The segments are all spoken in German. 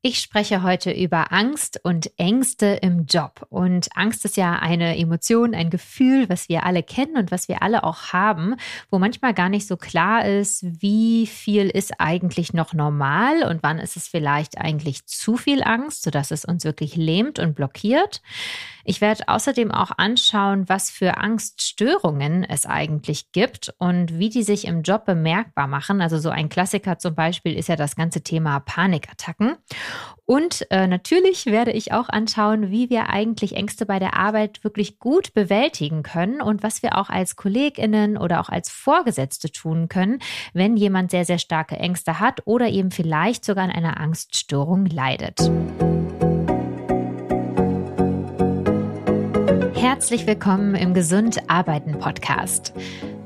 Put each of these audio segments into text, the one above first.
Ich spreche heute über Angst und Ängste im Job. Und Angst ist ja eine Emotion, ein Gefühl, was wir alle kennen und was wir alle auch haben, wo manchmal gar nicht so klar ist, wie viel ist eigentlich noch normal und wann ist es vielleicht eigentlich zu viel Angst, sodass es uns wirklich lähmt und blockiert. Ich werde außerdem auch anschauen, was für Angststörungen es eigentlich gibt und wie die sich im Job bemerkbar machen. Also so ein Klassiker zum Beispiel ist ja das ganze Thema Panikattacken. Und äh, natürlich werde ich auch anschauen, wie wir eigentlich Ängste bei der Arbeit wirklich gut bewältigen können und was wir auch als Kolleginnen oder auch als Vorgesetzte tun können, wenn jemand sehr, sehr starke Ängste hat oder eben vielleicht sogar an einer Angststörung leidet. Herzlich willkommen im Gesund Arbeiten Podcast.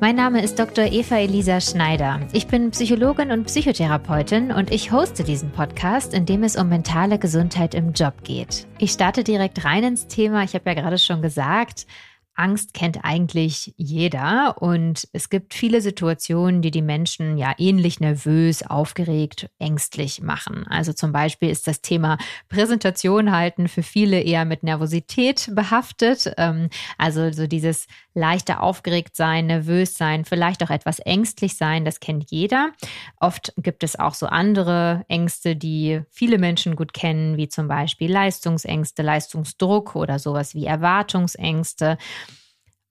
Mein Name ist Dr. Eva Elisa Schneider. Ich bin Psychologin und Psychotherapeutin und ich hoste diesen Podcast, in dem es um mentale Gesundheit im Job geht. Ich starte direkt rein ins Thema. Ich habe ja gerade schon gesagt, Angst kennt eigentlich jeder und es gibt viele Situationen, die die Menschen ja ähnlich nervös, aufgeregt, ängstlich machen. Also zum Beispiel ist das Thema Präsentation halten für viele eher mit Nervosität behaftet. Ähm, also so dieses leichte aufgeregt sein, nervös sein, vielleicht auch etwas ängstlich sein, das kennt jeder. Oft gibt es auch so andere Ängste, die viele Menschen gut kennen, wie zum Beispiel Leistungsängste, Leistungsdruck oder sowas wie Erwartungsängste.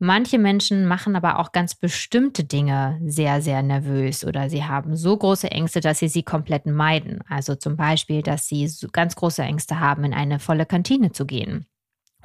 Manche Menschen machen aber auch ganz bestimmte Dinge sehr, sehr nervös oder sie haben so große Ängste, dass sie sie komplett meiden. Also zum Beispiel, dass sie ganz große Ängste haben, in eine volle Kantine zu gehen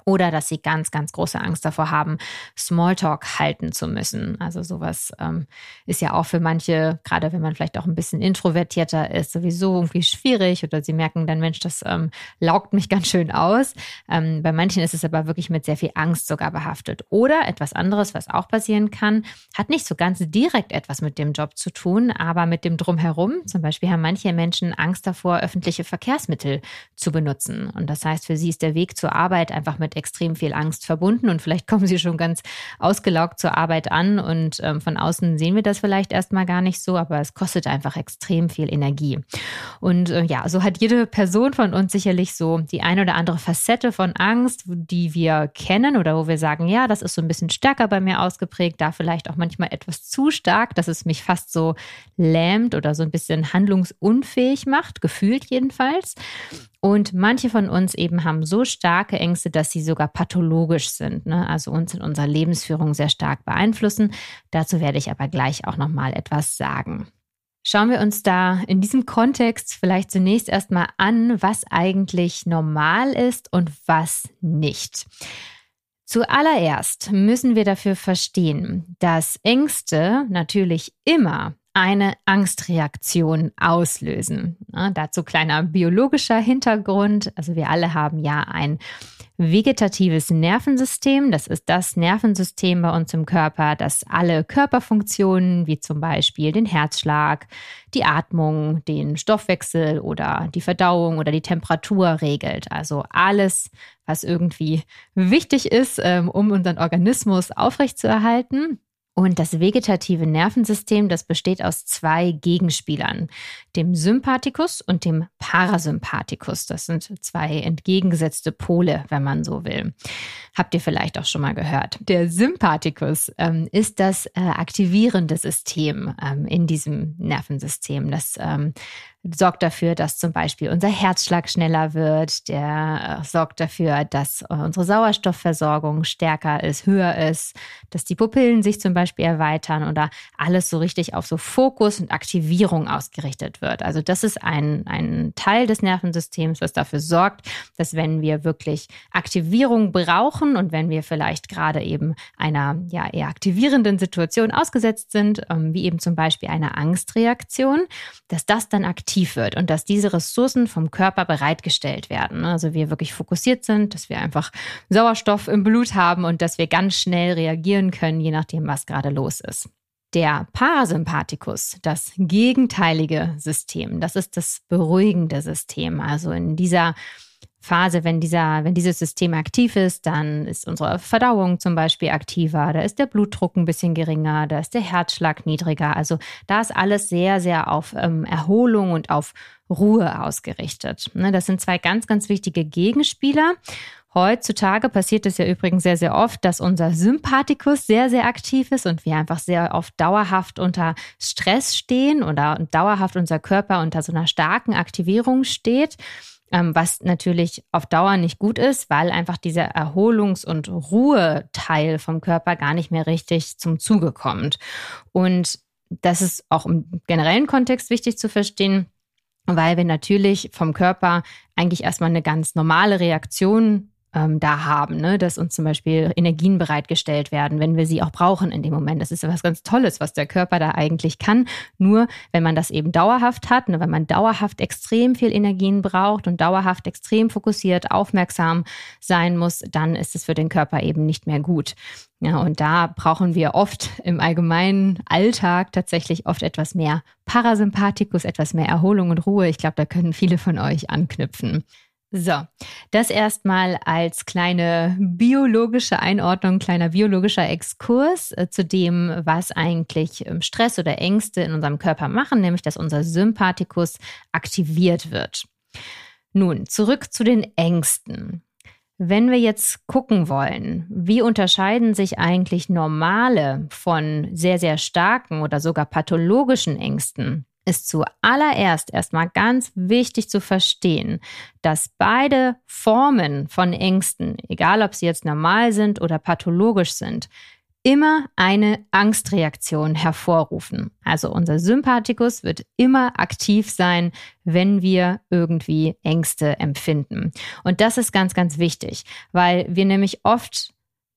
oder dass sie ganz, ganz große Angst davor haben, Smalltalk halten zu müssen. Also sowas ähm, ist ja auch für manche, gerade wenn man vielleicht auch ein bisschen introvertierter ist, sowieso irgendwie schwierig oder sie merken dann, Mensch, das ähm, laugt mich ganz schön aus. Ähm, bei manchen ist es aber wirklich mit sehr viel Angst sogar behaftet. Oder etwas anderes, was auch passieren kann, hat nicht so ganz direkt etwas mit dem Job zu tun, aber mit dem Drumherum. Zum Beispiel haben manche Menschen Angst davor, öffentliche Verkehrsmittel zu benutzen. Und das heißt, für sie ist der Weg zur Arbeit einfach mit extrem viel Angst verbunden und vielleicht kommen sie schon ganz ausgelaugt zur Arbeit an und ähm, von außen sehen wir das vielleicht erstmal gar nicht so, aber es kostet einfach extrem viel Energie. Und äh, ja, so hat jede Person von uns sicherlich so die eine oder andere Facette von Angst, die wir kennen oder wo wir sagen, ja, das ist so ein bisschen stärker bei mir ausgeprägt, da vielleicht auch manchmal etwas zu stark, dass es mich fast so lähmt oder so ein bisschen handlungsunfähig macht, gefühlt jedenfalls. Und manche von uns eben haben so starke Ängste, dass sie sogar pathologisch sind, ne? also uns in unserer Lebensführung sehr stark beeinflussen. Dazu werde ich aber gleich auch noch mal etwas sagen. Schauen wir uns da in diesem Kontext vielleicht zunächst erstmal an, was eigentlich normal ist und was nicht. Zuallererst müssen wir dafür verstehen, dass Ängste natürlich immer eine Angstreaktion auslösen. Ja, dazu kleiner biologischer Hintergrund. Also wir alle haben ja ein vegetatives Nervensystem. Das ist das Nervensystem bei uns im Körper, das alle Körperfunktionen wie zum Beispiel den Herzschlag, die Atmung, den Stoffwechsel oder die Verdauung oder die Temperatur regelt. Also alles, was irgendwie wichtig ist, ähm, um unseren Organismus aufrechtzuerhalten. Und das vegetative Nervensystem, das besteht aus zwei Gegenspielern, dem Sympathikus und dem Parasympathikus. Das sind zwei entgegengesetzte Pole, wenn man so will. Habt ihr vielleicht auch schon mal gehört. Der Sympathikus ähm, ist das äh, aktivierende System ähm, in diesem Nervensystem. Das ähm, sorgt dafür, dass zum Beispiel unser Herzschlag schneller wird, der äh, sorgt dafür, dass äh, unsere Sauerstoffversorgung stärker ist, höher ist, dass die Pupillen sich zum Beispiel erweitern oder alles so richtig auf so Fokus und Aktivierung ausgerichtet wird. Also das ist ein, ein Teil des Nervensystems, was dafür sorgt, dass wenn wir wirklich Aktivierung brauchen und wenn wir vielleicht gerade eben einer ja eher aktivierenden Situation ausgesetzt sind, ähm, wie eben zum Beispiel einer Angstreaktion, dass das dann aktiv aktiv wird und dass diese Ressourcen vom Körper bereitgestellt werden. Also wir wirklich fokussiert sind, dass wir einfach Sauerstoff im Blut haben und dass wir ganz schnell reagieren können, je nachdem, was gerade los ist. Der Parasympathikus, das gegenteilige System, das ist das beruhigende System. Also in dieser Phase, wenn dieser, wenn dieses System aktiv ist, dann ist unsere Verdauung zum Beispiel aktiver, da ist der Blutdruck ein bisschen geringer, da ist der Herzschlag niedriger. Also da ist alles sehr, sehr auf ähm, Erholung und auf Ruhe ausgerichtet. Ne, das sind zwei ganz, ganz wichtige Gegenspieler. Heutzutage passiert es ja übrigens sehr, sehr oft, dass unser Sympathikus sehr, sehr aktiv ist und wir einfach sehr oft dauerhaft unter Stress stehen oder dauerhaft unser Körper unter so einer starken Aktivierung steht was natürlich auf Dauer nicht gut ist, weil einfach dieser Erholungs- und Ruheteil vom Körper gar nicht mehr richtig zum Zuge kommt. Und das ist auch im generellen Kontext wichtig zu verstehen, weil wir natürlich vom Körper eigentlich erstmal eine ganz normale Reaktion ähm, da haben, ne? dass uns zum Beispiel Energien bereitgestellt werden, wenn wir sie auch brauchen in dem Moment. Das ist ja was ganz Tolles, was der Körper da eigentlich kann. Nur wenn man das eben dauerhaft hat, ne? wenn man dauerhaft extrem viel Energien braucht und dauerhaft extrem fokussiert, aufmerksam sein muss, dann ist es für den Körper eben nicht mehr gut. Ja, und da brauchen wir oft im allgemeinen Alltag tatsächlich oft etwas mehr Parasympathikus, etwas mehr Erholung und Ruhe. Ich glaube, da können viele von euch anknüpfen. So, das erstmal als kleine biologische Einordnung, kleiner biologischer Exkurs äh, zu dem, was eigentlich ähm, Stress oder Ängste in unserem Körper machen, nämlich dass unser Sympathikus aktiviert wird. Nun, zurück zu den Ängsten. Wenn wir jetzt gucken wollen, wie unterscheiden sich eigentlich normale von sehr, sehr starken oder sogar pathologischen Ängsten, ist zuallererst erstmal ganz wichtig zu verstehen, dass beide Formen von Ängsten, egal ob sie jetzt normal sind oder pathologisch sind, immer eine Angstreaktion hervorrufen. Also unser Sympathikus wird immer aktiv sein, wenn wir irgendwie Ängste empfinden. Und das ist ganz, ganz wichtig, weil wir nämlich oft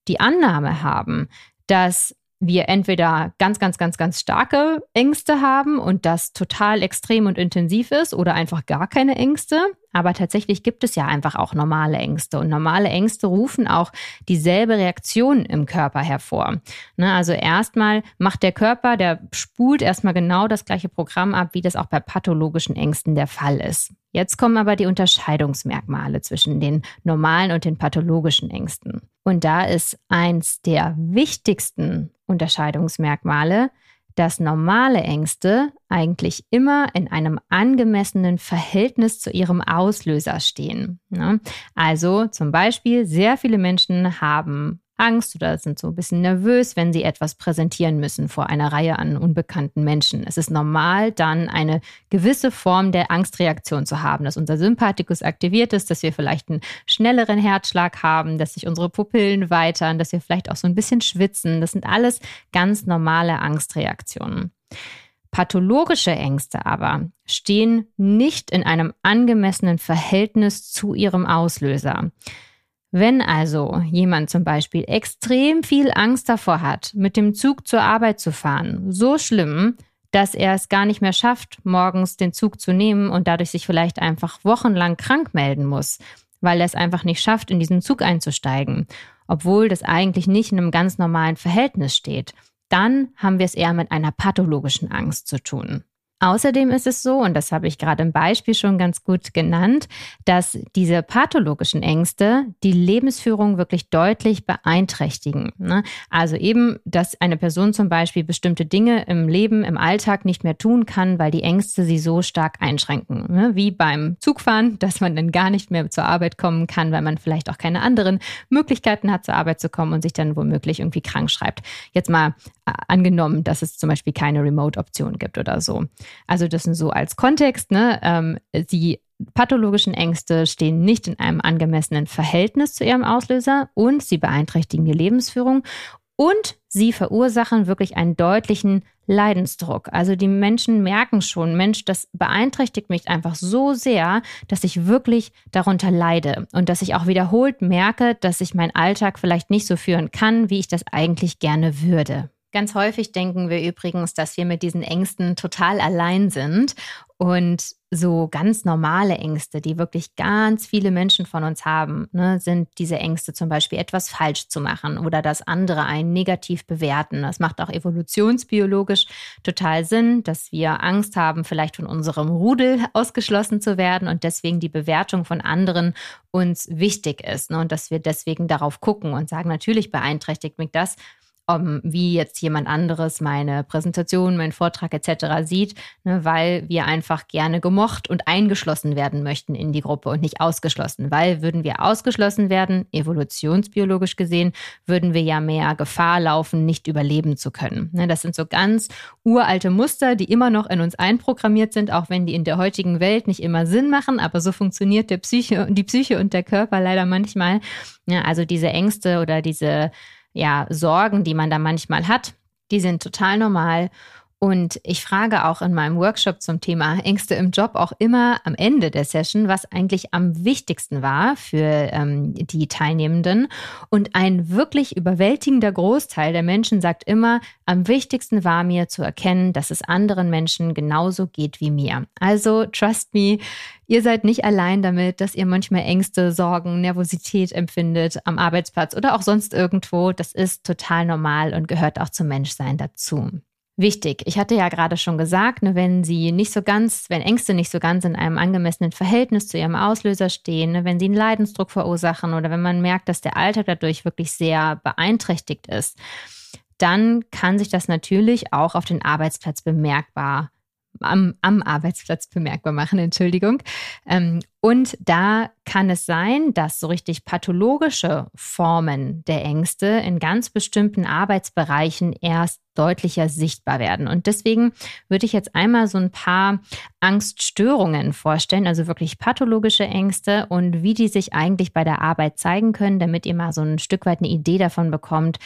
die Annahme haben, dass wir entweder ganz, ganz, ganz, ganz starke Ängste haben und das total extrem und intensiv ist oder einfach gar keine Ängste. Aber tatsächlich gibt es ja einfach auch normale Ängste und normale Ängste rufen auch dieselbe Reaktion im Körper hervor. Ne, also erstmal macht der Körper, der spult erstmal genau das gleiche Programm ab, wie das auch bei pathologischen Ängsten der Fall ist. Jetzt kommen aber die Unterscheidungsmerkmale zwischen den normalen und den pathologischen Ängsten. Und da ist eins der wichtigsten Unterscheidungsmerkmale, dass normale Ängste eigentlich immer in einem angemessenen Verhältnis zu ihrem Auslöser stehen. Ne? Also zum Beispiel, sehr viele Menschen haben Angst oder sind so ein bisschen nervös, wenn sie etwas präsentieren müssen vor einer Reihe an unbekannten Menschen. Es ist normal, dann eine gewisse Form der Angstreaktion zu haben, dass unser Sympathikus aktiviert ist, dass wir vielleicht einen schnelleren Herzschlag haben, dass sich unsere Pupillen weitern, dass wir vielleicht auch so ein bisschen schwitzen. Das sind alles ganz normale Angstreaktionen. Pathologische Ängste aber stehen nicht in einem angemessenen Verhältnis zu ihrem Auslöser. Wenn also jemand zum Beispiel extrem viel Angst davor hat, mit dem Zug zur Arbeit zu fahren, so schlimm, dass er es gar nicht mehr schafft, morgens den Zug zu nehmen und dadurch sich vielleicht einfach wochenlang krank melden muss, weil er es einfach nicht schafft, in diesen Zug einzusteigen, obwohl das eigentlich nicht in einem ganz normalen Verhältnis steht, dann haben wir es eher mit einer pathologischen Angst zu tun. Außerdem ist es so, und das habe ich gerade im Beispiel schon ganz gut genannt, dass diese pathologischen Ängste die Lebensführung wirklich deutlich beeinträchtigen. Ne? Also eben, dass eine Person zum Beispiel bestimmte Dinge im Leben, im Alltag nicht mehr tun kann, weil die Ängste sie so stark einschränken. Ne? Wie beim Zugfahren, dass man dann gar nicht mehr zur Arbeit kommen kann, weil man vielleicht auch keine anderen Möglichkeiten hat, zur Arbeit zu kommen und sich dann womöglich irgendwie krank schreibt. Jetzt mal äh, angenommen, dass es zum Beispiel keine Remote-Option gibt oder so. Also das sind so als Kontext, ne? Ähm, die pathologischen Ängste stehen nicht in einem angemessenen Verhältnis zu ihrem Auslöser und sie beeinträchtigen die Lebensführung und sie verursachen wirklich einen deutlichen Leidensdruck. Also die Menschen merken schon, Mensch, das beeinträchtigt mich einfach so sehr, dass ich wirklich darunter leide und dass ich auch wiederholt merke, dass ich meinen Alltag vielleicht nicht so führen kann, wie ich das eigentlich gerne würde. Ganz häufig denken wir übrigens, dass wir mit diesen Ängsten total allein sind und so ganz normale Ängste, die wirklich ganz viele Menschen von uns haben, ne, sind diese Ängste zum Beispiel etwas falsch zu machen oder dass andere einen negativ bewerten. Das macht auch evolutionsbiologisch total Sinn, dass wir Angst haben, vielleicht von unserem Rudel ausgeschlossen zu werden und deswegen die Bewertung von anderen uns wichtig ist ne, und dass wir deswegen darauf gucken und sagen, natürlich beeinträchtigt mich das, um, wie jetzt jemand anderes meine Präsentation, meinen Vortrag etc. sieht, ne, weil wir einfach gerne gemocht und eingeschlossen werden möchten in die Gruppe und nicht ausgeschlossen. Weil würden wir ausgeschlossen werden, evolutionsbiologisch gesehen, würden wir ja mehr Gefahr laufen, nicht überleben zu können. Ne, das sind so ganz uralte Muster, die immer noch in uns einprogrammiert sind, auch wenn die in der heutigen Welt nicht immer Sinn machen, aber so funktioniert der Psyche, die Psyche und der Körper leider manchmal. Ja, also diese Ängste oder diese ja, Sorgen, die man da manchmal hat, die sind total normal. Und ich frage auch in meinem Workshop zum Thema Ängste im Job auch immer am Ende der Session, was eigentlich am wichtigsten war für ähm, die Teilnehmenden. Und ein wirklich überwältigender Großteil der Menschen sagt immer, am wichtigsten war mir zu erkennen, dass es anderen Menschen genauso geht wie mir. Also, trust me, ihr seid nicht allein damit, dass ihr manchmal Ängste, Sorgen, Nervosität empfindet am Arbeitsplatz oder auch sonst irgendwo. Das ist total normal und gehört auch zum Menschsein dazu wichtig. Ich hatte ja gerade schon gesagt, ne, wenn sie nicht so ganz, wenn Ängste nicht so ganz in einem angemessenen Verhältnis zu ihrem Auslöser stehen, ne, wenn sie einen Leidensdruck verursachen oder wenn man merkt, dass der Alltag dadurch wirklich sehr beeinträchtigt ist, dann kann sich das natürlich auch auf den Arbeitsplatz bemerkbar am, am Arbeitsplatz bemerkbar machen, Entschuldigung. Ähm, und da kann es sein, dass so richtig pathologische Formen der Ängste in ganz bestimmten Arbeitsbereichen erst deutlicher sichtbar werden. Und deswegen würde ich jetzt einmal so ein paar Angststörungen vorstellen, also wirklich pathologische Ängste und wie die sich eigentlich bei der Arbeit zeigen können, damit ihr mal so ein Stück weit eine Idee davon bekommt,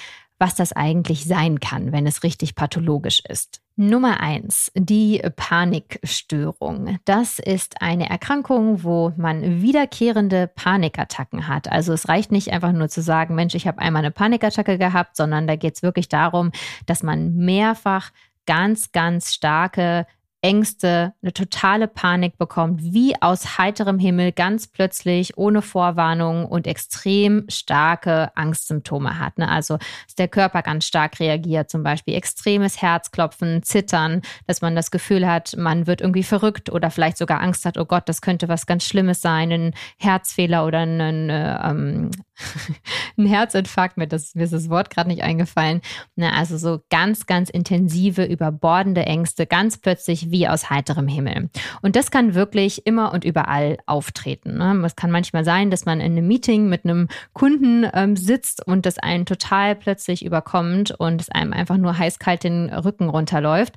was das eigentlich sein kann, wenn es richtig pathologisch ist. Nummer eins, die Panikstörung. Das ist eine Erkrankung, wo man wiederkehrende Panikattacken hat. Also es reicht nicht einfach nur zu sagen, Mensch, ich habe einmal eine Panikattacke gehabt, sondern da geht es wirklich darum, dass man mehrfach ganz, ganz starke Ängste, eine totale Panik bekommt, wie aus heiterem Himmel ganz plötzlich, ohne Vorwarnung und extrem starke Angstsymptome hat. Ne? Also, dass der Körper ganz stark reagiert, zum Beispiel extremes Herzklopfen, Zittern, dass man das Gefühl hat, man wird irgendwie verrückt oder vielleicht sogar Angst hat, oh Gott, das könnte was ganz Schlimmes sein, ein Herzfehler oder ein, ähm, ein Herzinfarkt, mir, das, mir ist das Wort gerade nicht eingefallen. Ne? Also so ganz, ganz intensive, überbordende Ängste, ganz plötzlich wie aus heiterem Himmel. Und das kann wirklich immer und überall auftreten. Ne? Es kann manchmal sein, dass man in einem Meeting mit einem Kunden ähm, sitzt und das einen total plötzlich überkommt und es einem einfach nur heißkalt den Rücken runterläuft.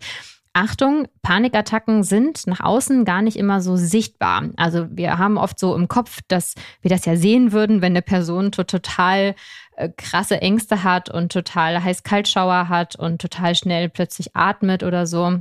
Achtung, Panikattacken sind nach außen gar nicht immer so sichtbar. Also wir haben oft so im Kopf, dass wir das ja sehen würden, wenn eine Person total äh, krasse Ängste hat und total heiß-kalt-Schauer hat und total schnell plötzlich atmet oder so.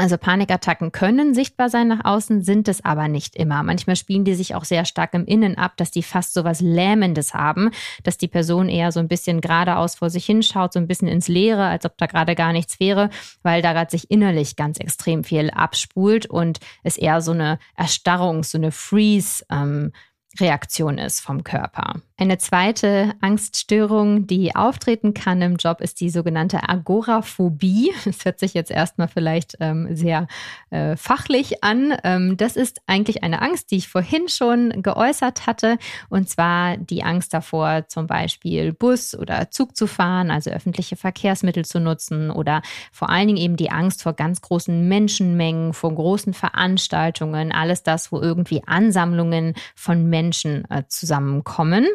Also Panikattacken können sichtbar sein nach außen, sind es aber nicht immer. Manchmal spielen die sich auch sehr stark im Innen ab, dass die fast so was Lähmendes haben, dass die Person eher so ein bisschen geradeaus vor sich hinschaut, so ein bisschen ins Leere, als ob da gerade gar nichts wäre, weil da gerade sich innerlich ganz extrem viel abspult und es eher so eine Erstarrung, so eine Freeze ähm, Reaktion ist vom Körper. Eine zweite Angststörung, die auftreten kann im Job, ist die sogenannte Agoraphobie. Das hört sich jetzt erstmal vielleicht ähm, sehr äh, fachlich an. Ähm, das ist eigentlich eine Angst, die ich vorhin schon geäußert hatte, und zwar die Angst davor, zum Beispiel Bus oder Zug zu fahren, also öffentliche Verkehrsmittel zu nutzen oder vor allen Dingen eben die Angst vor ganz großen Menschenmengen, vor großen Veranstaltungen, alles das, wo irgendwie Ansammlungen von Menschen äh, zusammenkommen.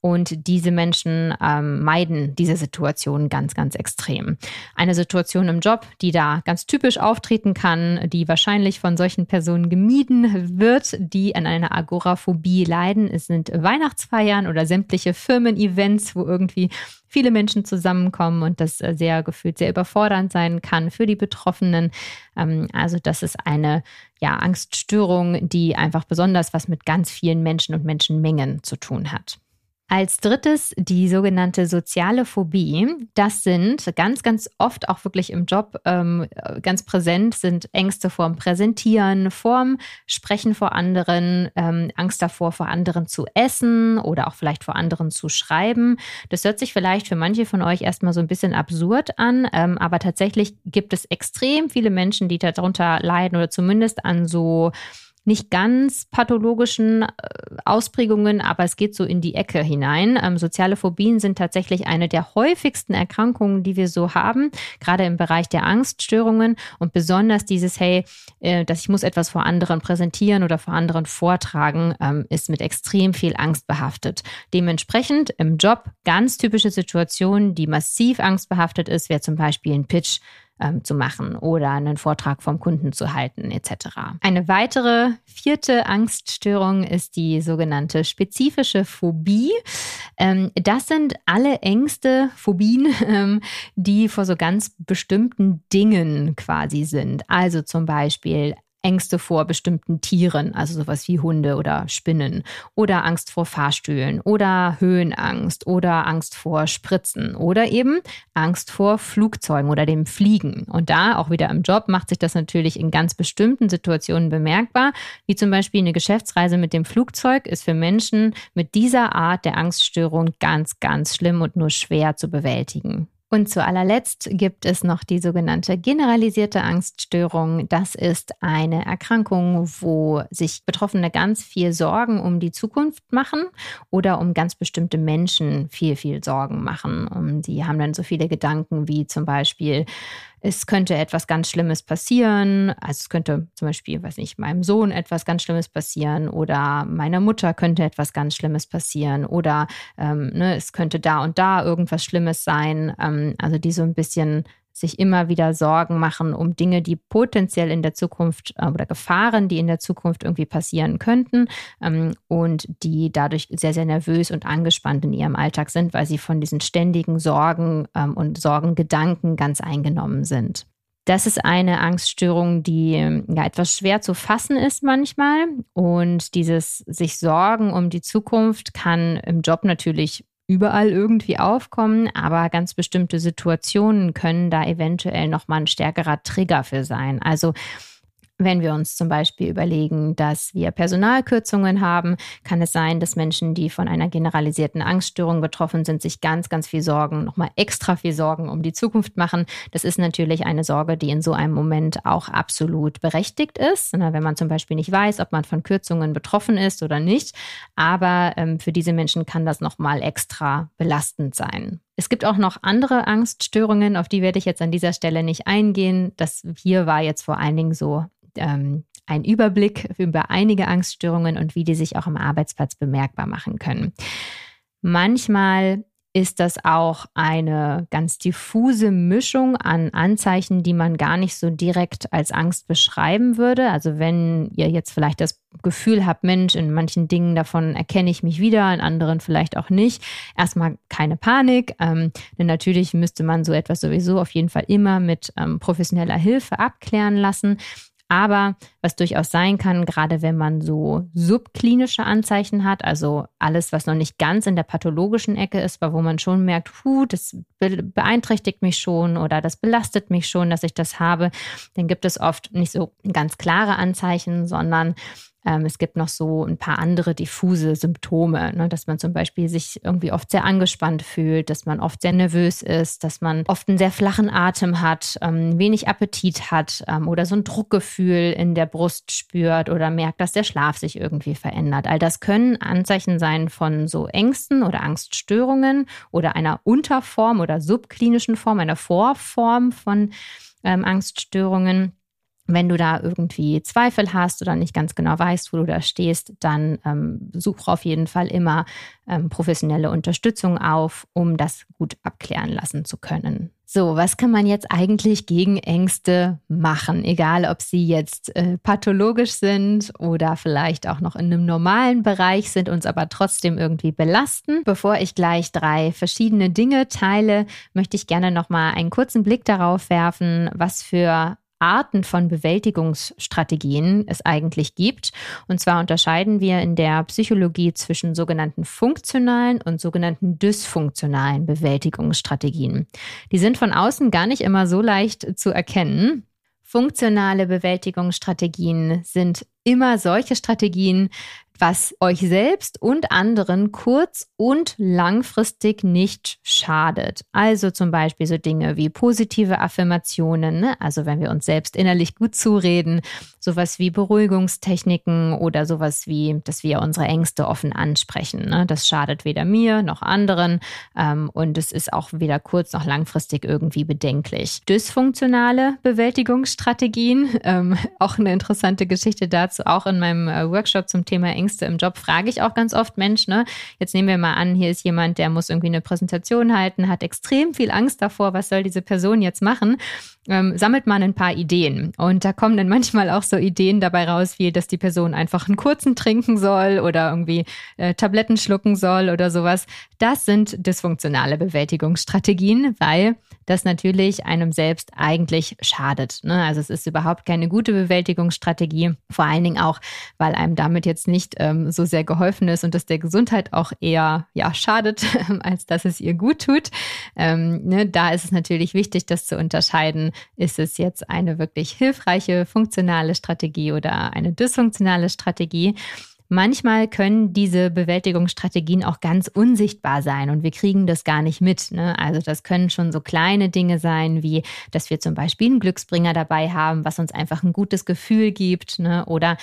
Und diese Menschen ähm, meiden diese Situation ganz, ganz extrem. Eine Situation im Job, die da ganz typisch auftreten kann, die wahrscheinlich von solchen Personen gemieden wird, die an einer Agoraphobie leiden. Es sind Weihnachtsfeiern oder sämtliche Firmen-Events, wo irgendwie viele Menschen zusammenkommen und das äh, sehr gefühlt sehr überfordernd sein kann für die Betroffenen. Ähm, also das ist eine ja, Angststörung, die einfach besonders was mit ganz vielen Menschen und Menschenmengen zu tun hat. Als drittes die sogenannte soziale Phobie. Das sind ganz, ganz oft auch wirklich im Job ähm, ganz präsent, sind Ängste vorm Präsentieren, vorm Sprechen vor anderen, ähm, Angst davor, vor anderen zu essen oder auch vielleicht vor anderen zu schreiben. Das hört sich vielleicht für manche von euch erstmal so ein bisschen absurd an, ähm, aber tatsächlich gibt es extrem viele Menschen, die darunter leiden oder zumindest an so nicht ganz pathologischen äh, Ausprägungen, aber es geht so in die Ecke hinein. Ähm, soziale Phobien sind tatsächlich eine der häufigsten Erkrankungen, die wir so haben, gerade im Bereich der Angststörungen und besonders dieses, hey, äh, dass ich muss etwas vor anderen präsentieren oder vor anderen vortragen, ähm, ist mit extrem viel Angst behaftet. Dementsprechend im Job ganz typische Situationen, die massiv angstbehaftet ist, wäre zum Beispiel ein Pitch ähm, zu machen oder einen Vortrag vom Kunden zu halten etc. Eine weitere vierte Angststörung ist die sogenannte spezifische Phobie. Ähm, das sind alle Ängste, Phobien, ähm, die vor so ganz bestimmten Dingen quasi sind. Also zum Beispiel Ängste vor bestimmten Tieren, also sowas wie Hunde oder Spinnen oder Angst vor Fahrstühlen oder Höhenangst oder Angst vor Spritzen oder eben Angst vor Flugzeugen oder dem Fliegen. Und da auch wieder im Job macht sich das natürlich in ganz bestimmten Situationen bemerkbar, wie zum Beispiel eine Geschäftsreise mit dem Flugzeug ist für Menschen mit dieser Art der Angststörung ganz, ganz schlimm und nur schwer zu bewältigen. Und zu allerletzt gibt es noch die sogenannte generalisierte Angststörung. Das ist eine Erkrankung, wo sich Betroffene ganz viel Sorgen um die Zukunft machen oder um ganz bestimmte Menschen viel, viel Sorgen machen. Und die haben dann so viele Gedanken wie zum Beispiel, es könnte etwas ganz Schlimmes passieren. Also es könnte zum Beispiel, weiß nicht, meinem Sohn etwas ganz Schlimmes passieren oder meiner Mutter könnte etwas ganz Schlimmes passieren oder ähm, ne, es könnte da und da irgendwas Schlimmes sein. Ähm, also die so ein bisschen sich immer wieder Sorgen machen um Dinge, die potenziell in der Zukunft äh, oder Gefahren, die in der Zukunft irgendwie passieren könnten ähm, und die dadurch sehr, sehr nervös und angespannt in ihrem Alltag sind, weil sie von diesen ständigen Sorgen ähm, und Sorgengedanken ganz eingenommen sind. Das ist eine Angststörung, die ja etwas schwer zu fassen ist manchmal. Und dieses sich Sorgen um die Zukunft kann im Job natürlich überall irgendwie aufkommen, aber ganz bestimmte Situationen können da eventuell nochmal ein stärkerer Trigger für sein. Also wenn wir uns zum Beispiel überlegen, dass wir Personalkürzungen haben, kann es sein, dass Menschen, die von einer generalisierten Angststörung betroffen sind, sich ganz, ganz viel Sorgen, nochmal extra viel Sorgen um die Zukunft machen. Das ist natürlich eine Sorge, die in so einem Moment auch absolut berechtigt ist, wenn man zum Beispiel nicht weiß, ob man von Kürzungen betroffen ist oder nicht. Aber ähm, für diese Menschen kann das nochmal extra belastend sein. Es gibt auch noch andere Angststörungen, auf die werde ich jetzt an dieser Stelle nicht eingehen. Das hier war jetzt vor allen Dingen so ähm, ein Überblick über einige Angststörungen und wie die sich auch am Arbeitsplatz bemerkbar machen können. Manchmal ist das auch eine ganz diffuse Mischung an Anzeichen, die man gar nicht so direkt als Angst beschreiben würde. Also wenn ihr jetzt vielleicht das Gefühl habt, Mensch, in manchen Dingen davon erkenne ich mich wieder, in anderen vielleicht auch nicht, erstmal keine Panik. Ähm, denn natürlich müsste man so etwas sowieso auf jeden Fall immer mit ähm, professioneller Hilfe abklären lassen. Aber was durchaus sein kann, gerade wenn man so subklinische Anzeichen hat, also alles, was noch nicht ganz in der pathologischen Ecke ist, aber wo man schon merkt, puh, das beeinträchtigt mich schon oder das belastet mich schon, dass ich das habe, dann gibt es oft nicht so ganz klare Anzeichen, sondern es gibt noch so ein paar andere diffuse Symptome, ne, dass man zum Beispiel sich irgendwie oft sehr angespannt fühlt, dass man oft sehr nervös ist, dass man oft einen sehr flachen Atem hat, ähm, wenig Appetit hat ähm, oder so ein Druckgefühl in der Brust spürt oder merkt, dass der Schlaf sich irgendwie verändert. All das können Anzeichen sein von so Ängsten oder Angststörungen oder einer Unterform oder subklinischen Form, einer Vorform von ähm, Angststörungen. Wenn du da irgendwie Zweifel hast oder nicht ganz genau weißt, wo du da stehst, dann ähm, such auf jeden Fall immer ähm, professionelle Unterstützung auf, um das gut abklären lassen zu können. So, was kann man jetzt eigentlich gegen Ängste machen? Egal, ob sie jetzt äh, pathologisch sind oder vielleicht auch noch in einem normalen Bereich sind, uns aber trotzdem irgendwie belasten. Bevor ich gleich drei verschiedene Dinge teile, möchte ich gerne noch mal einen kurzen Blick darauf werfen, was für Arten von Bewältigungsstrategien es eigentlich gibt. Und zwar unterscheiden wir in der Psychologie zwischen sogenannten funktionalen und sogenannten dysfunktionalen Bewältigungsstrategien. Die sind von außen gar nicht immer so leicht zu erkennen. Funktionale Bewältigungsstrategien sind immer solche Strategien, was euch selbst und anderen kurz- und langfristig nicht schadet. Also zum Beispiel so Dinge wie positive Affirmationen, ne? also wenn wir uns selbst innerlich gut zureden, sowas wie Beruhigungstechniken oder sowas wie, dass wir unsere Ängste offen ansprechen. Ne? Das schadet weder mir noch anderen ähm, und es ist auch weder kurz- noch langfristig irgendwie bedenklich. Dysfunktionale Bewältigungsstrategien, ähm, auch eine interessante Geschichte dazu, auch in meinem äh, Workshop zum Thema Ängste Ängste im Job frage ich auch ganz oft, Mensch, ne, jetzt nehmen wir mal an, hier ist jemand, der muss irgendwie eine Präsentation halten, hat extrem viel Angst davor, was soll diese Person jetzt machen? Ähm, sammelt man ein paar Ideen. Und da kommen dann manchmal auch so Ideen dabei raus, wie dass die Person einfach einen kurzen trinken soll oder irgendwie äh, Tabletten schlucken soll oder sowas. Das sind dysfunktionale Bewältigungsstrategien, weil das natürlich einem selbst eigentlich schadet. Ne? Also es ist überhaupt keine gute Bewältigungsstrategie, vor allen Dingen auch, weil einem damit jetzt nicht ähm, so sehr geholfen ist und dass der Gesundheit auch eher ja schadet, als dass es ihr gut tut. Ähm, ne? Da ist es natürlich wichtig, das zu unterscheiden. Ist es jetzt eine wirklich hilfreiche, funktionale Strategie oder eine dysfunktionale Strategie? Manchmal können diese Bewältigungsstrategien auch ganz unsichtbar sein und wir kriegen das gar nicht mit. Ne? Also das können schon so kleine Dinge sein, wie dass wir zum Beispiel einen Glücksbringer dabei haben, was uns einfach ein gutes Gefühl gibt. Ne? Oder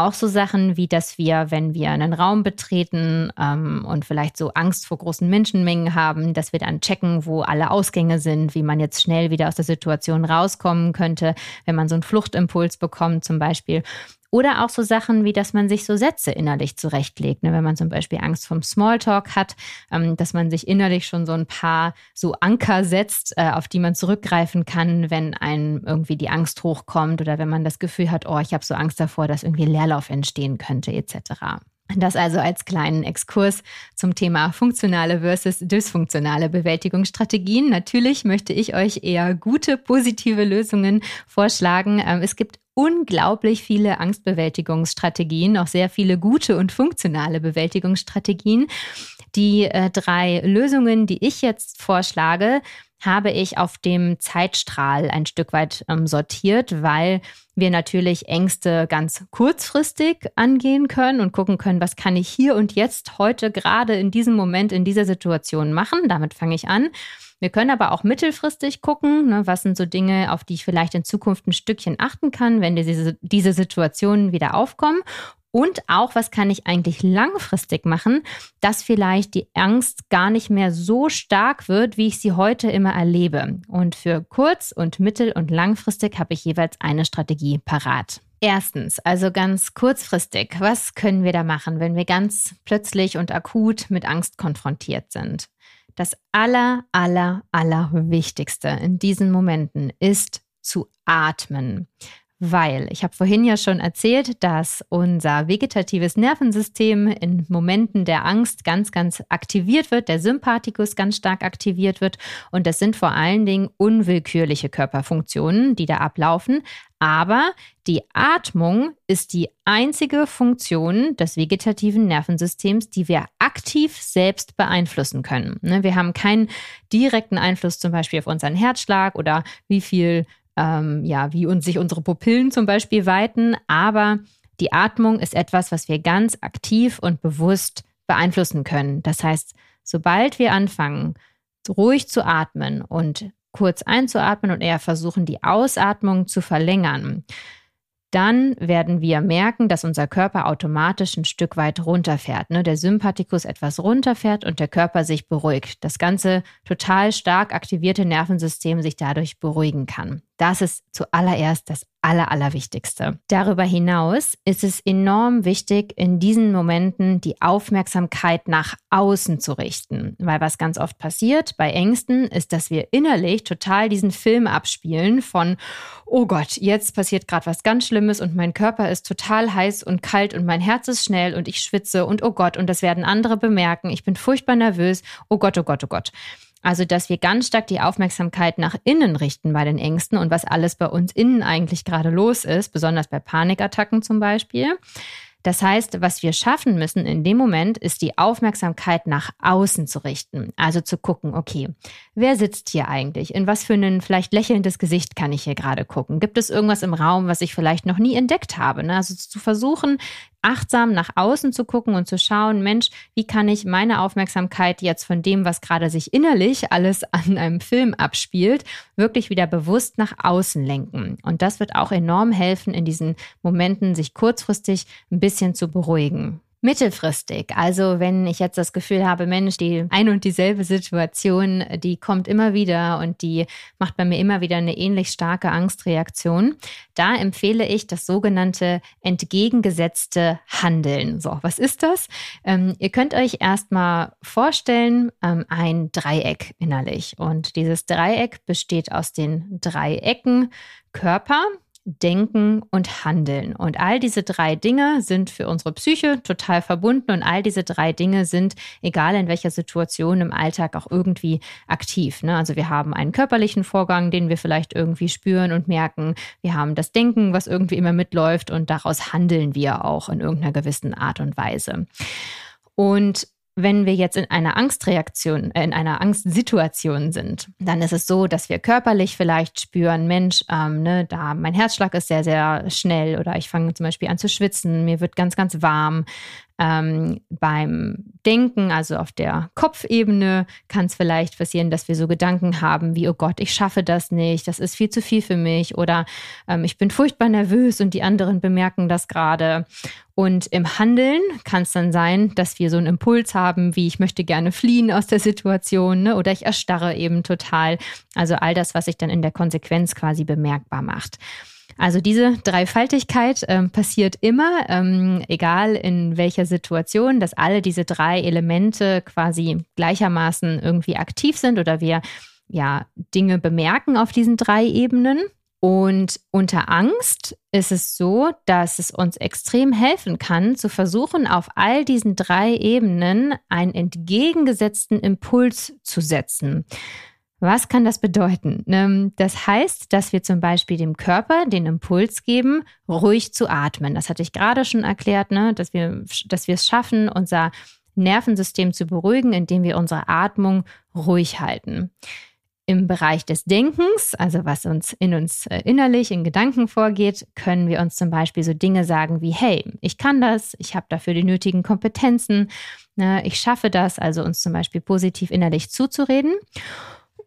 auch so Sachen wie, dass wir, wenn wir einen Raum betreten ähm, und vielleicht so Angst vor großen Menschenmengen haben, dass wir dann checken, wo alle Ausgänge sind, wie man jetzt schnell wieder aus der Situation rauskommen könnte, wenn man so einen Fluchtimpuls bekommt zum Beispiel. Oder auch so Sachen wie, dass man sich so Sätze innerlich zurechtlegt. Ne? Wenn man zum Beispiel Angst vom Smalltalk hat, ähm, dass man sich innerlich schon so ein paar so Anker setzt, äh, auf die man zurückgreifen kann, wenn einem irgendwie die Angst hochkommt oder wenn man das Gefühl hat, oh, ich habe so Angst davor, dass irgendwie Leerlauf entstehen könnte, etc. Das also als kleinen Exkurs zum Thema funktionale versus dysfunktionale Bewältigungsstrategien. Natürlich möchte ich euch eher gute, positive Lösungen vorschlagen. Ähm, es gibt unglaublich viele Angstbewältigungsstrategien, auch sehr viele gute und funktionale Bewältigungsstrategien. Die äh, drei Lösungen, die ich jetzt vorschlage, habe ich auf dem Zeitstrahl ein Stück weit ähm, sortiert, weil wir natürlich Ängste ganz kurzfristig angehen können und gucken können, was kann ich hier und jetzt heute gerade in diesem Moment in dieser Situation machen. Damit fange ich an. Wir können aber auch mittelfristig gucken, ne, was sind so Dinge, auf die ich vielleicht in Zukunft ein Stückchen achten kann, wenn diese, diese Situationen wieder aufkommen. Und auch, was kann ich eigentlich langfristig machen, dass vielleicht die Angst gar nicht mehr so stark wird, wie ich sie heute immer erlebe. Und für kurz- und mittel- und langfristig habe ich jeweils eine Strategie parat. Erstens, also ganz kurzfristig, was können wir da machen, wenn wir ganz plötzlich und akut mit Angst konfrontiert sind? Das aller, aller, aller Wichtigste in diesen Momenten ist zu atmen. Weil ich habe vorhin ja schon erzählt, dass unser vegetatives Nervensystem in Momenten der Angst ganz, ganz aktiviert wird, der Sympathikus ganz stark aktiviert wird. Und das sind vor allen Dingen unwillkürliche Körperfunktionen, die da ablaufen. Aber die Atmung ist die einzige Funktion des vegetativen Nervensystems, die wir aktiv selbst beeinflussen können. Ne, wir haben keinen direkten Einfluss zum Beispiel auf unseren Herzschlag oder wie viel, ähm, ja, wie uns sich unsere Pupillen zum Beispiel weiten. Aber die Atmung ist etwas, was wir ganz aktiv und bewusst beeinflussen können. Das heißt, sobald wir anfangen, ruhig zu atmen und kurz einzuatmen und eher versuchen, die Ausatmung zu verlängern, dann werden wir merken, dass unser Körper automatisch ein Stück weit runterfährt. Ne? Der Sympathikus etwas runterfährt und der Körper sich beruhigt. Das ganze total stark aktivierte Nervensystem sich dadurch beruhigen kann. Das ist zuallererst das Aller, Allerwichtigste. Darüber hinaus ist es enorm wichtig, in diesen Momenten die Aufmerksamkeit nach außen zu richten. Weil was ganz oft passiert bei Ängsten ist, dass wir innerlich total diesen Film abspielen von, oh Gott, jetzt passiert gerade was ganz Schlimmes und mein Körper ist total heiß und kalt und mein Herz ist schnell und ich schwitze und oh Gott, und das werden andere bemerken. Ich bin furchtbar nervös. Oh Gott, oh Gott, oh Gott. Also, dass wir ganz stark die Aufmerksamkeit nach innen richten bei den Ängsten und was alles bei uns innen eigentlich gerade los ist, besonders bei Panikattacken zum Beispiel. Das heißt, was wir schaffen müssen in dem Moment, ist die Aufmerksamkeit nach außen zu richten. Also zu gucken, okay, wer sitzt hier eigentlich? In was für ein vielleicht lächelndes Gesicht kann ich hier gerade gucken? Gibt es irgendwas im Raum, was ich vielleicht noch nie entdeckt habe? Ne? Also zu versuchen, achtsam nach außen zu gucken und zu schauen, Mensch, wie kann ich meine Aufmerksamkeit jetzt von dem, was gerade sich innerlich alles an einem Film abspielt, wirklich wieder bewusst nach außen lenken. Und das wird auch enorm helfen, in diesen Momenten sich kurzfristig ein bisschen zu beruhigen. Mittelfristig, also wenn ich jetzt das Gefühl habe, Mensch, die ein und dieselbe Situation, die kommt immer wieder und die macht bei mir immer wieder eine ähnlich starke Angstreaktion, da empfehle ich das sogenannte entgegengesetzte Handeln. So, was ist das? Ähm, ihr könnt euch erstmal vorstellen, ähm, ein Dreieck innerlich. Und dieses Dreieck besteht aus den drei Ecken Körper, Denken und Handeln. Und all diese drei Dinge sind für unsere Psyche total verbunden und all diese drei Dinge sind, egal in welcher Situation im Alltag, auch irgendwie aktiv. Ne? Also wir haben einen körperlichen Vorgang, den wir vielleicht irgendwie spüren und merken. Wir haben das Denken, was irgendwie immer mitläuft und daraus handeln wir auch in irgendeiner gewissen Art und Weise. Und wenn wir jetzt in einer Angstreaktion, äh, in einer Angstsituation sind, dann ist es so, dass wir körperlich vielleicht spüren, Mensch, ähm, ne, da mein Herzschlag ist sehr, sehr schnell oder ich fange zum Beispiel an zu schwitzen, mir wird ganz, ganz warm. Ähm, beim Denken, also auf der Kopfebene, kann es vielleicht passieren, dass wir so Gedanken haben wie, oh Gott, ich schaffe das nicht, das ist viel zu viel für mich oder ähm, ich bin furchtbar nervös und die anderen bemerken das gerade. Und im Handeln kann es dann sein, dass wir so einen Impuls haben, wie ich möchte gerne fliehen aus der Situation ne? oder ich erstarre eben total. Also all das, was sich dann in der Konsequenz quasi bemerkbar macht. Also diese Dreifaltigkeit äh, passiert immer, ähm, egal in welcher Situation, dass alle diese drei Elemente quasi gleichermaßen irgendwie aktiv sind oder wir ja Dinge bemerken auf diesen drei Ebenen. Und unter Angst ist es so, dass es uns extrem helfen kann, zu versuchen, auf all diesen drei Ebenen einen entgegengesetzten Impuls zu setzen. Was kann das bedeuten? Ähm, das heißt, dass wir zum Beispiel dem Körper den Impuls geben, ruhig zu atmen. Das hatte ich gerade schon erklärt, ne? dass, wir, dass wir es schaffen, unser Nervensystem zu beruhigen, indem wir unsere Atmung ruhig halten. Im Bereich des Denkens, also was uns in uns äh, innerlich, in Gedanken vorgeht, können wir uns zum Beispiel so Dinge sagen wie, hey, ich kann das, ich habe dafür die nötigen Kompetenzen, ne, ich schaffe das, also uns zum Beispiel positiv innerlich zuzureden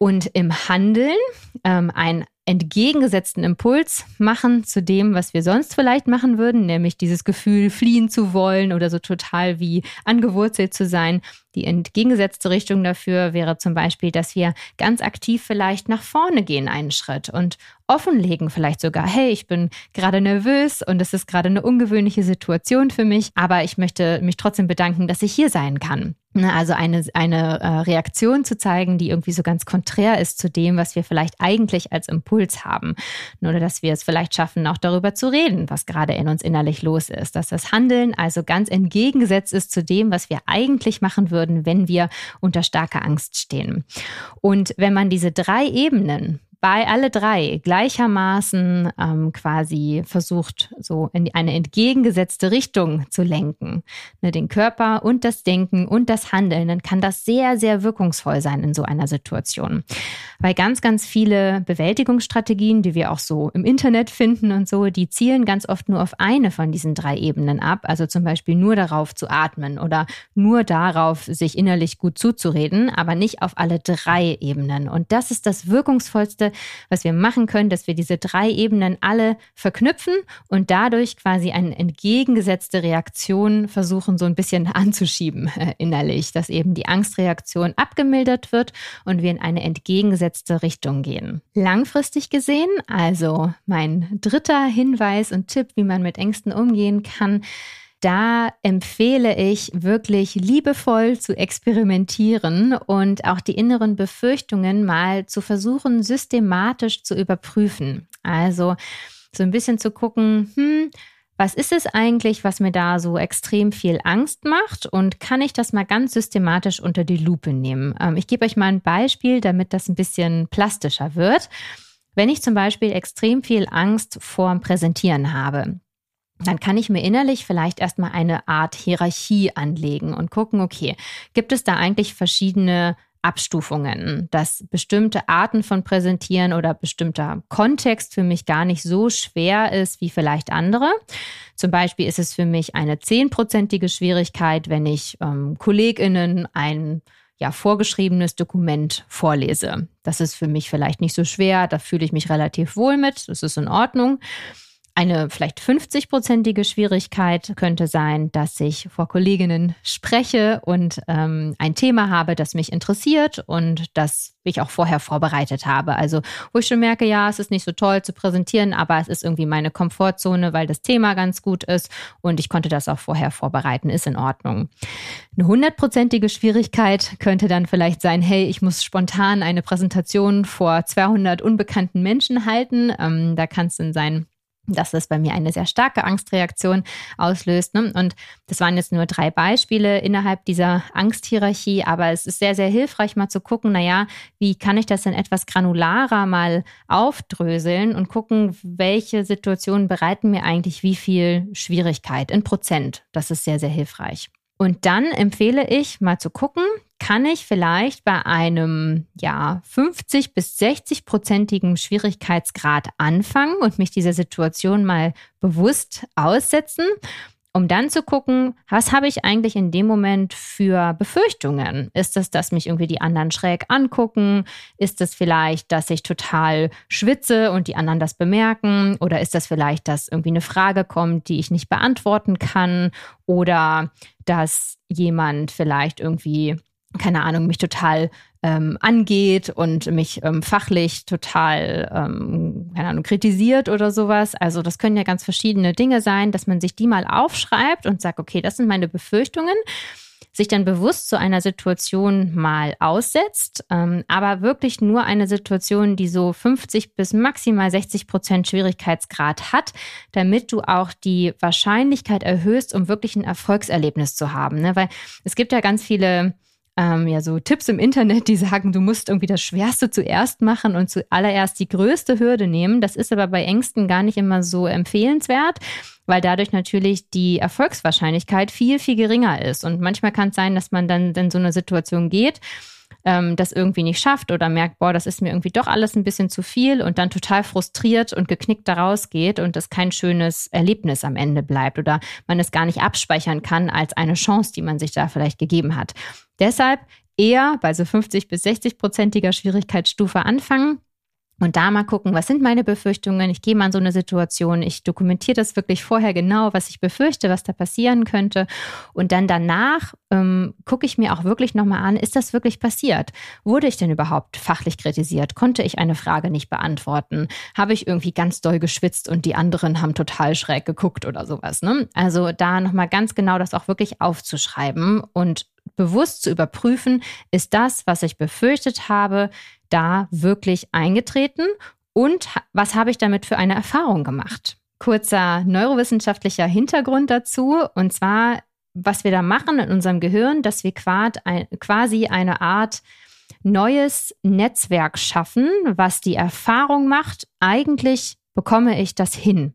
und im Handeln ähm, einen entgegengesetzten Impuls machen zu dem, was wir sonst vielleicht machen würden, nämlich dieses Gefühl, fliehen zu wollen oder so total wie angewurzelt zu sein. Die entgegengesetzte Richtung dafür wäre zum Beispiel, dass wir ganz aktiv vielleicht nach vorne gehen einen Schritt und offenlegen vielleicht sogar, hey, ich bin gerade nervös und es ist gerade eine ungewöhnliche Situation für mich, aber ich möchte mich trotzdem bedanken, dass ich hier sein kann. Ne, also eine, eine äh, Reaktion zu zeigen, die irgendwie so ganz konträr ist zu dem, was wir vielleicht eigentlich als Impuls haben. Oder dass wir es vielleicht schaffen, auch darüber zu reden, was gerade in uns innerlich los ist. Dass das Handeln also ganz entgegengesetzt ist zu dem, was wir eigentlich machen würden, wenn wir unter starker Angst stehen. Und wenn man diese drei Ebenen bei alle drei gleichermaßen ähm, quasi versucht, so in eine entgegengesetzte Richtung zu lenken, ne, den Körper und das Denken und das Handeln, dann kann das sehr, sehr wirkungsvoll sein in so einer Situation. Weil ganz, ganz viele Bewältigungsstrategien, die wir auch so im Internet finden und so, die zielen ganz oft nur auf eine von diesen drei Ebenen ab. Also zum Beispiel nur darauf zu atmen oder nur darauf, sich innerlich gut zuzureden, aber nicht auf alle drei Ebenen. Und das ist das wirkungsvollste, was wir machen können, dass wir diese drei Ebenen alle verknüpfen und dadurch quasi eine entgegengesetzte Reaktion versuchen, so ein bisschen anzuschieben äh, innerlich, dass eben die Angstreaktion abgemildert wird und wir in eine entgegengesetzte Richtung gehen. Langfristig gesehen, also mein dritter Hinweis und Tipp, wie man mit Ängsten umgehen kann, da empfehle ich wirklich liebevoll zu experimentieren und auch die inneren Befürchtungen mal zu versuchen, systematisch zu überprüfen. Also so ein bisschen zu gucken, hm, was ist es eigentlich, was mir da so extrem viel Angst macht und kann ich das mal ganz systematisch unter die Lupe nehmen? Ähm, ich gebe euch mal ein Beispiel, damit das ein bisschen plastischer wird. Wenn ich zum Beispiel extrem viel Angst vorm Präsentieren habe, dann kann ich mir innerlich vielleicht erstmal eine Art Hierarchie anlegen und gucken, okay, gibt es da eigentlich verschiedene Abstufungen, dass bestimmte Arten von Präsentieren oder bestimmter Kontext für mich gar nicht so schwer ist wie vielleicht andere. Zum Beispiel ist es für mich eine zehnprozentige Schwierigkeit, wenn ich ähm, KollegInnen ein ja, vorgeschriebenes Dokument vorlese. Das ist für mich vielleicht nicht so schwer, da fühle ich mich relativ wohl mit, das ist in Ordnung. Eine vielleicht 50-prozentige Schwierigkeit könnte sein, dass ich vor Kolleginnen spreche und ähm, ein Thema habe, das mich interessiert und das ich auch vorher vorbereitet habe. Also wo ich schon merke, ja, es ist nicht so toll zu präsentieren, aber es ist irgendwie meine Komfortzone, weil das Thema ganz gut ist und ich konnte das auch vorher vorbereiten, ist in Ordnung. Eine hundertprozentige Schwierigkeit könnte dann vielleicht sein, hey, ich muss spontan eine Präsentation vor 200 unbekannten Menschen halten. Ähm, da kann es dann sein, dass das bei mir eine sehr starke Angstreaktion auslöst. Ne? Und das waren jetzt nur drei Beispiele innerhalb dieser Angsthierarchie, aber es ist sehr, sehr hilfreich, mal zu gucken, naja, wie kann ich das denn etwas granularer mal aufdröseln und gucken, welche Situationen bereiten mir eigentlich wie viel Schwierigkeit in Prozent. Das ist sehr, sehr hilfreich. Und dann empfehle ich mal zu gucken, kann ich vielleicht bei einem ja 50 bis 60 prozentigen Schwierigkeitsgrad anfangen und mich dieser Situation mal bewusst aussetzen um dann zu gucken, was habe ich eigentlich in dem Moment für Befürchtungen? Ist es, dass mich irgendwie die anderen schräg angucken? Ist es vielleicht, dass ich total schwitze und die anderen das bemerken? Oder ist das vielleicht, dass irgendwie eine Frage kommt, die ich nicht beantworten kann? Oder dass jemand vielleicht irgendwie keine Ahnung, mich total ähm, angeht und mich ähm, fachlich total, ähm, keine Ahnung, kritisiert oder sowas. Also das können ja ganz verschiedene Dinge sein, dass man sich die mal aufschreibt und sagt, okay, das sind meine Befürchtungen sich dann bewusst zu einer Situation mal aussetzt, ähm, aber wirklich nur eine Situation, die so 50 bis maximal 60 Prozent Schwierigkeitsgrad hat, damit du auch die Wahrscheinlichkeit erhöhst, um wirklich ein Erfolgserlebnis zu haben. Ne? Weil es gibt ja ganz viele ähm, ja so Tipps im Internet, die sagen, du musst irgendwie das Schwerste zuerst machen und zuallererst die größte Hürde nehmen. Das ist aber bei Ängsten gar nicht immer so empfehlenswert, weil dadurch natürlich die Erfolgswahrscheinlichkeit viel, viel geringer ist. Und manchmal kann es sein, dass man dann in so eine Situation geht ähm, das irgendwie nicht schafft oder merkt, boah, das ist mir irgendwie doch alles ein bisschen zu viel und dann total frustriert und geknickt daraus geht und es kein schönes Erlebnis am Ende bleibt oder man es gar nicht abspeichern kann als eine Chance, die man sich da vielleicht gegeben hat. Deshalb eher bei so 50 bis 60 prozentiger Schwierigkeitsstufe anfangen und da mal gucken, was sind meine Befürchtungen? Ich gehe mal in so eine Situation, ich dokumentiere das wirklich vorher genau, was ich befürchte, was da passieren könnte. Und dann danach ähm, gucke ich mir auch wirklich nochmal an, ist das wirklich passiert? Wurde ich denn überhaupt fachlich kritisiert? Konnte ich eine Frage nicht beantworten? Habe ich irgendwie ganz doll geschwitzt und die anderen haben total schräg geguckt oder sowas? Ne? Also da nochmal ganz genau das auch wirklich aufzuschreiben und bewusst zu überprüfen, ist das, was ich befürchtet habe, da wirklich eingetreten und was habe ich damit für eine Erfahrung gemacht? Kurzer neurowissenschaftlicher Hintergrund dazu und zwar, was wir da machen in unserem Gehirn, dass wir quasi eine Art neues Netzwerk schaffen, was die Erfahrung macht, eigentlich bekomme ich das hin.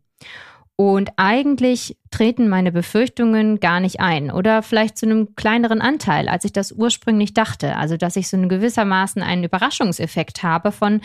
Und eigentlich treten meine Befürchtungen gar nicht ein oder vielleicht zu einem kleineren Anteil, als ich das ursprünglich dachte. Also, dass ich so in gewissermaßen einen Überraschungseffekt habe von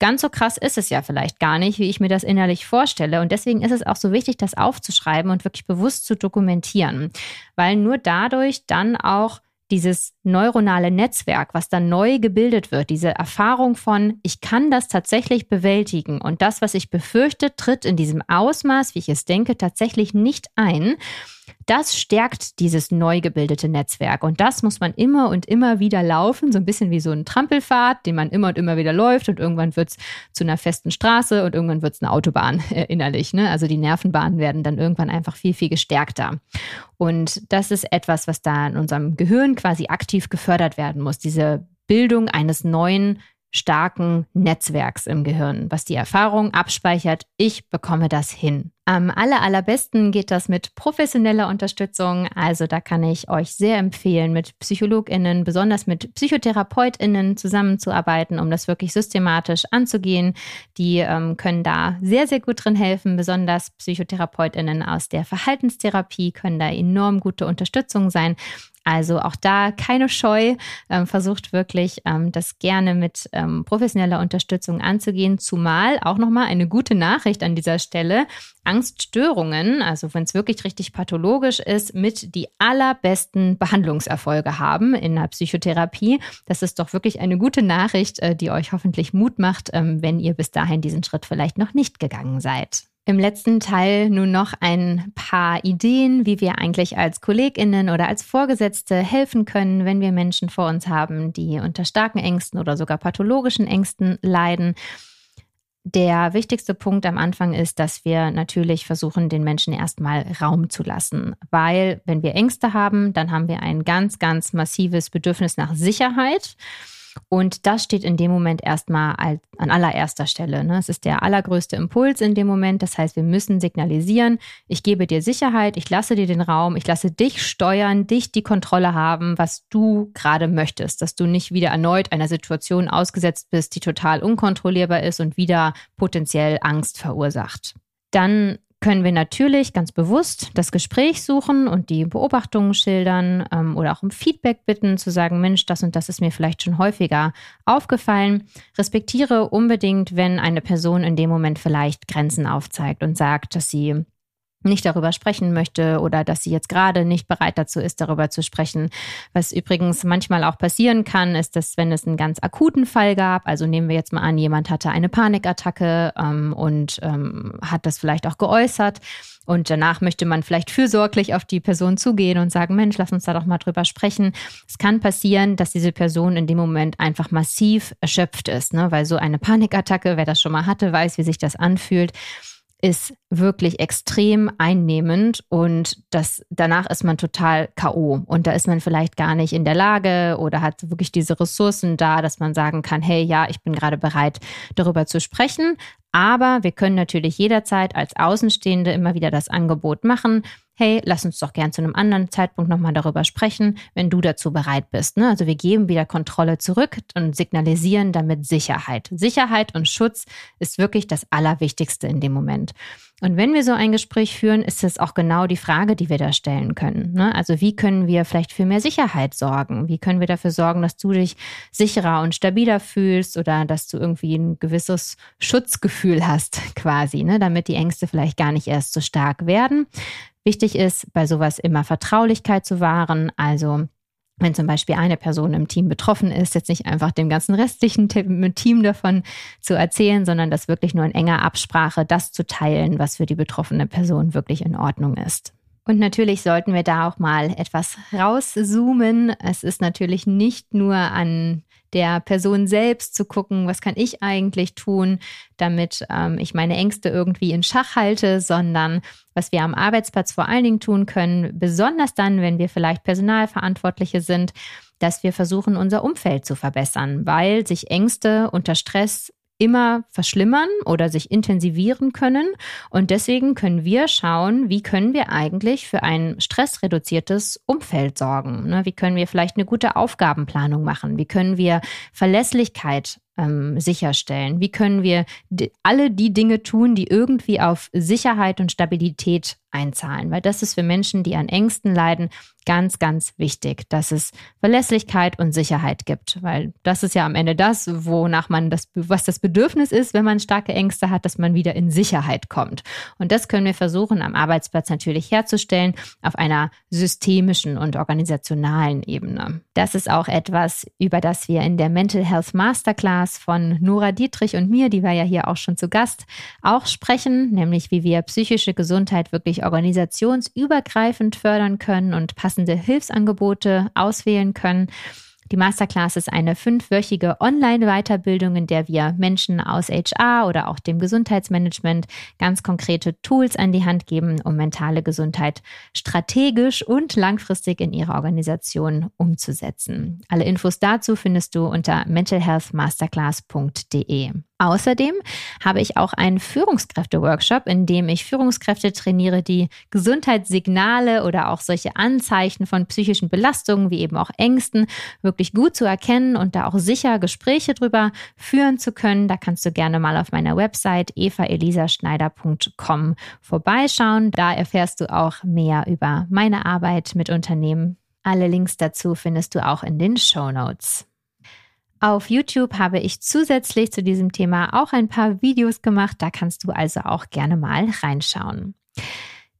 ganz so krass ist es ja vielleicht gar nicht, wie ich mir das innerlich vorstelle. Und deswegen ist es auch so wichtig, das aufzuschreiben und wirklich bewusst zu dokumentieren, weil nur dadurch dann auch dieses neuronale Netzwerk, was dann neu gebildet wird, diese Erfahrung von, ich kann das tatsächlich bewältigen und das, was ich befürchte, tritt in diesem Ausmaß, wie ich es denke, tatsächlich nicht ein. Das stärkt dieses neu gebildete Netzwerk und das muss man immer und immer wieder laufen, so ein bisschen wie so ein Trampelpfad, den man immer und immer wieder läuft und irgendwann wird es zu einer festen Straße und irgendwann wird es eine Autobahn äh, innerlich. Ne? Also die Nervenbahnen werden dann irgendwann einfach viel, viel gestärkter. Und das ist etwas, was da in unserem Gehirn quasi aktiv gefördert werden muss, diese Bildung eines neuen starken Netzwerks im Gehirn, was die Erfahrung abspeichert, ich bekomme das hin. Am aller, allerbesten geht das mit professioneller Unterstützung. Also da kann ich euch sehr empfehlen, mit PsychologInnen, besonders mit PsychotherapeutInnen zusammenzuarbeiten, um das wirklich systematisch anzugehen. Die ähm, können da sehr, sehr gut drin helfen. Besonders PsychotherapeutInnen aus der Verhaltenstherapie können da enorm gute Unterstützung sein. Also auch da keine Scheu, ähm, versucht wirklich ähm, das gerne mit ähm, professioneller Unterstützung anzugehen, zumal auch nochmal eine gute Nachricht an dieser Stelle. Angststörungen, also wenn es wirklich richtig pathologisch ist, mit die allerbesten Behandlungserfolge haben in der Psychotherapie. Das ist doch wirklich eine gute Nachricht, äh, die euch hoffentlich Mut macht, ähm, wenn ihr bis dahin diesen Schritt vielleicht noch nicht gegangen seid. Im letzten Teil nun noch ein paar Ideen, wie wir eigentlich als Kolleginnen oder als Vorgesetzte helfen können, wenn wir Menschen vor uns haben, die unter starken Ängsten oder sogar pathologischen Ängsten leiden. Der wichtigste Punkt am Anfang ist, dass wir natürlich versuchen, den Menschen erstmal Raum zu lassen, weil wenn wir Ängste haben, dann haben wir ein ganz, ganz massives Bedürfnis nach Sicherheit. Und das steht in dem Moment erstmal an allererster Stelle. Ne? Es ist der allergrößte Impuls in dem Moment. Das heißt, wir müssen signalisieren, ich gebe dir Sicherheit, ich lasse dir den Raum, ich lasse dich steuern, dich die Kontrolle haben, was du gerade möchtest, dass du nicht wieder erneut einer Situation ausgesetzt bist, die total unkontrollierbar ist und wieder potenziell Angst verursacht. Dann können wir natürlich ganz bewusst das Gespräch suchen und die Beobachtungen schildern ähm, oder auch um Feedback bitten, zu sagen, Mensch, das und das ist mir vielleicht schon häufiger aufgefallen. Respektiere unbedingt, wenn eine Person in dem Moment vielleicht Grenzen aufzeigt und sagt, dass sie nicht darüber sprechen möchte oder dass sie jetzt gerade nicht bereit dazu ist, darüber zu sprechen. Was übrigens manchmal auch passieren kann, ist, dass wenn es einen ganz akuten Fall gab, also nehmen wir jetzt mal an, jemand hatte eine Panikattacke ähm, und ähm, hat das vielleicht auch geäußert und danach möchte man vielleicht fürsorglich auf die Person zugehen und sagen, Mensch, lass uns da doch mal drüber sprechen. Es kann passieren, dass diese Person in dem Moment einfach massiv erschöpft ist, ne? weil so eine Panikattacke, wer das schon mal hatte, weiß, wie sich das anfühlt ist wirklich extrem einnehmend und das danach ist man total KO und da ist man vielleicht gar nicht in der Lage oder hat wirklich diese Ressourcen da, dass man sagen kann, hey, ja, ich bin gerade bereit darüber zu sprechen, aber wir können natürlich jederzeit als Außenstehende immer wieder das Angebot machen, hey, lass uns doch gern zu einem anderen Zeitpunkt nochmal darüber sprechen, wenn du dazu bereit bist. Ne? Also wir geben wieder Kontrolle zurück und signalisieren damit Sicherheit. Sicherheit und Schutz ist wirklich das Allerwichtigste in dem Moment. Und wenn wir so ein Gespräch führen, ist es auch genau die Frage, die wir da stellen können. Ne? Also wie können wir vielleicht für mehr Sicherheit sorgen? Wie können wir dafür sorgen, dass du dich sicherer und stabiler fühlst oder dass du irgendwie ein gewisses Schutzgefühl hast quasi, ne? damit die Ängste vielleicht gar nicht erst so stark werden. Wichtig ist, bei sowas immer Vertraulichkeit zu wahren. Also wenn zum Beispiel eine Person im Team betroffen ist, jetzt nicht einfach dem ganzen restlichen Team davon zu erzählen, sondern das wirklich nur in enger Absprache das zu teilen, was für die betroffene Person wirklich in Ordnung ist. Und natürlich sollten wir da auch mal etwas rauszoomen. Es ist natürlich nicht nur an der Person selbst zu gucken, was kann ich eigentlich tun, damit ähm, ich meine Ängste irgendwie in Schach halte, sondern was wir am Arbeitsplatz vor allen Dingen tun können, besonders dann, wenn wir vielleicht Personalverantwortliche sind, dass wir versuchen, unser Umfeld zu verbessern, weil sich Ängste unter Stress immer verschlimmern oder sich intensivieren können. Und deswegen können wir schauen, wie können wir eigentlich für ein stressreduziertes Umfeld sorgen. Ne? Wie können wir vielleicht eine gute Aufgabenplanung machen? Wie können wir Verlässlichkeit ähm, sicherstellen? Wie können wir alle die Dinge tun, die irgendwie auf Sicherheit und Stabilität einzahlen? Weil das ist für Menschen, die an Ängsten leiden, ganz, ganz wichtig, dass es Verlässlichkeit und Sicherheit gibt. Weil das ist ja am Ende das, wonach man das, was das Bedürfnis ist, wenn man starke Ängste hat, dass man wieder in Sicherheit kommt. Und das können wir versuchen, am Arbeitsplatz natürlich herzustellen, auf einer systemischen und organisationalen Ebene. Das ist auch etwas, über das wir in der Mental Health Masterclass Podcast von Nora Dietrich und mir, die war ja hier auch schon zu Gast, auch sprechen, nämlich wie wir psychische Gesundheit wirklich organisationsübergreifend fördern können und passende Hilfsangebote auswählen können. Die Masterclass ist eine fünfwöchige Online-Weiterbildung, in der wir Menschen aus HR oder auch dem Gesundheitsmanagement ganz konkrete Tools an die Hand geben, um mentale Gesundheit strategisch und langfristig in ihrer Organisation umzusetzen. Alle Infos dazu findest du unter mentalhealthmasterclass.de. Außerdem habe ich auch einen Führungskräfte-Workshop, in dem ich Führungskräfte trainiere, die Gesundheitssignale oder auch solche Anzeichen von psychischen Belastungen wie eben auch Ängsten wirklich gut zu erkennen und da auch sicher Gespräche drüber führen zu können. Da kannst du gerne mal auf meiner Website evaelisaschneider.com vorbeischauen. Da erfährst du auch mehr über meine Arbeit mit Unternehmen. Alle Links dazu findest du auch in den Show Notes. Auf YouTube habe ich zusätzlich zu diesem Thema auch ein paar Videos gemacht. Da kannst du also auch gerne mal reinschauen.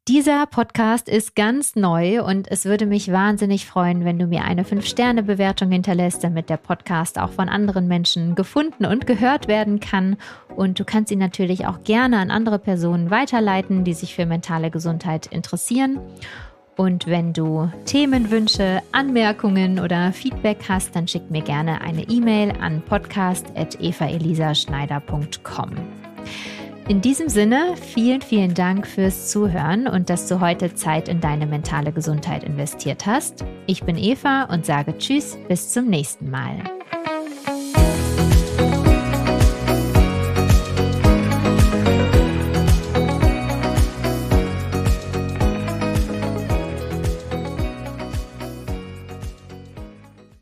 Dieser Podcast ist ganz neu und es würde mich wahnsinnig freuen, wenn du mir eine 5-Sterne-Bewertung hinterlässt, damit der Podcast auch von anderen Menschen gefunden und gehört werden kann. Und du kannst ihn natürlich auch gerne an andere Personen weiterleiten, die sich für mentale Gesundheit interessieren. Und wenn du Themenwünsche, Anmerkungen oder Feedback hast, dann schick mir gerne eine E-Mail an podcast.evaelisaschneider.com. In diesem Sinne, vielen, vielen Dank fürs Zuhören und dass du heute Zeit in deine mentale Gesundheit investiert hast. Ich bin Eva und sage Tschüss, bis zum nächsten Mal.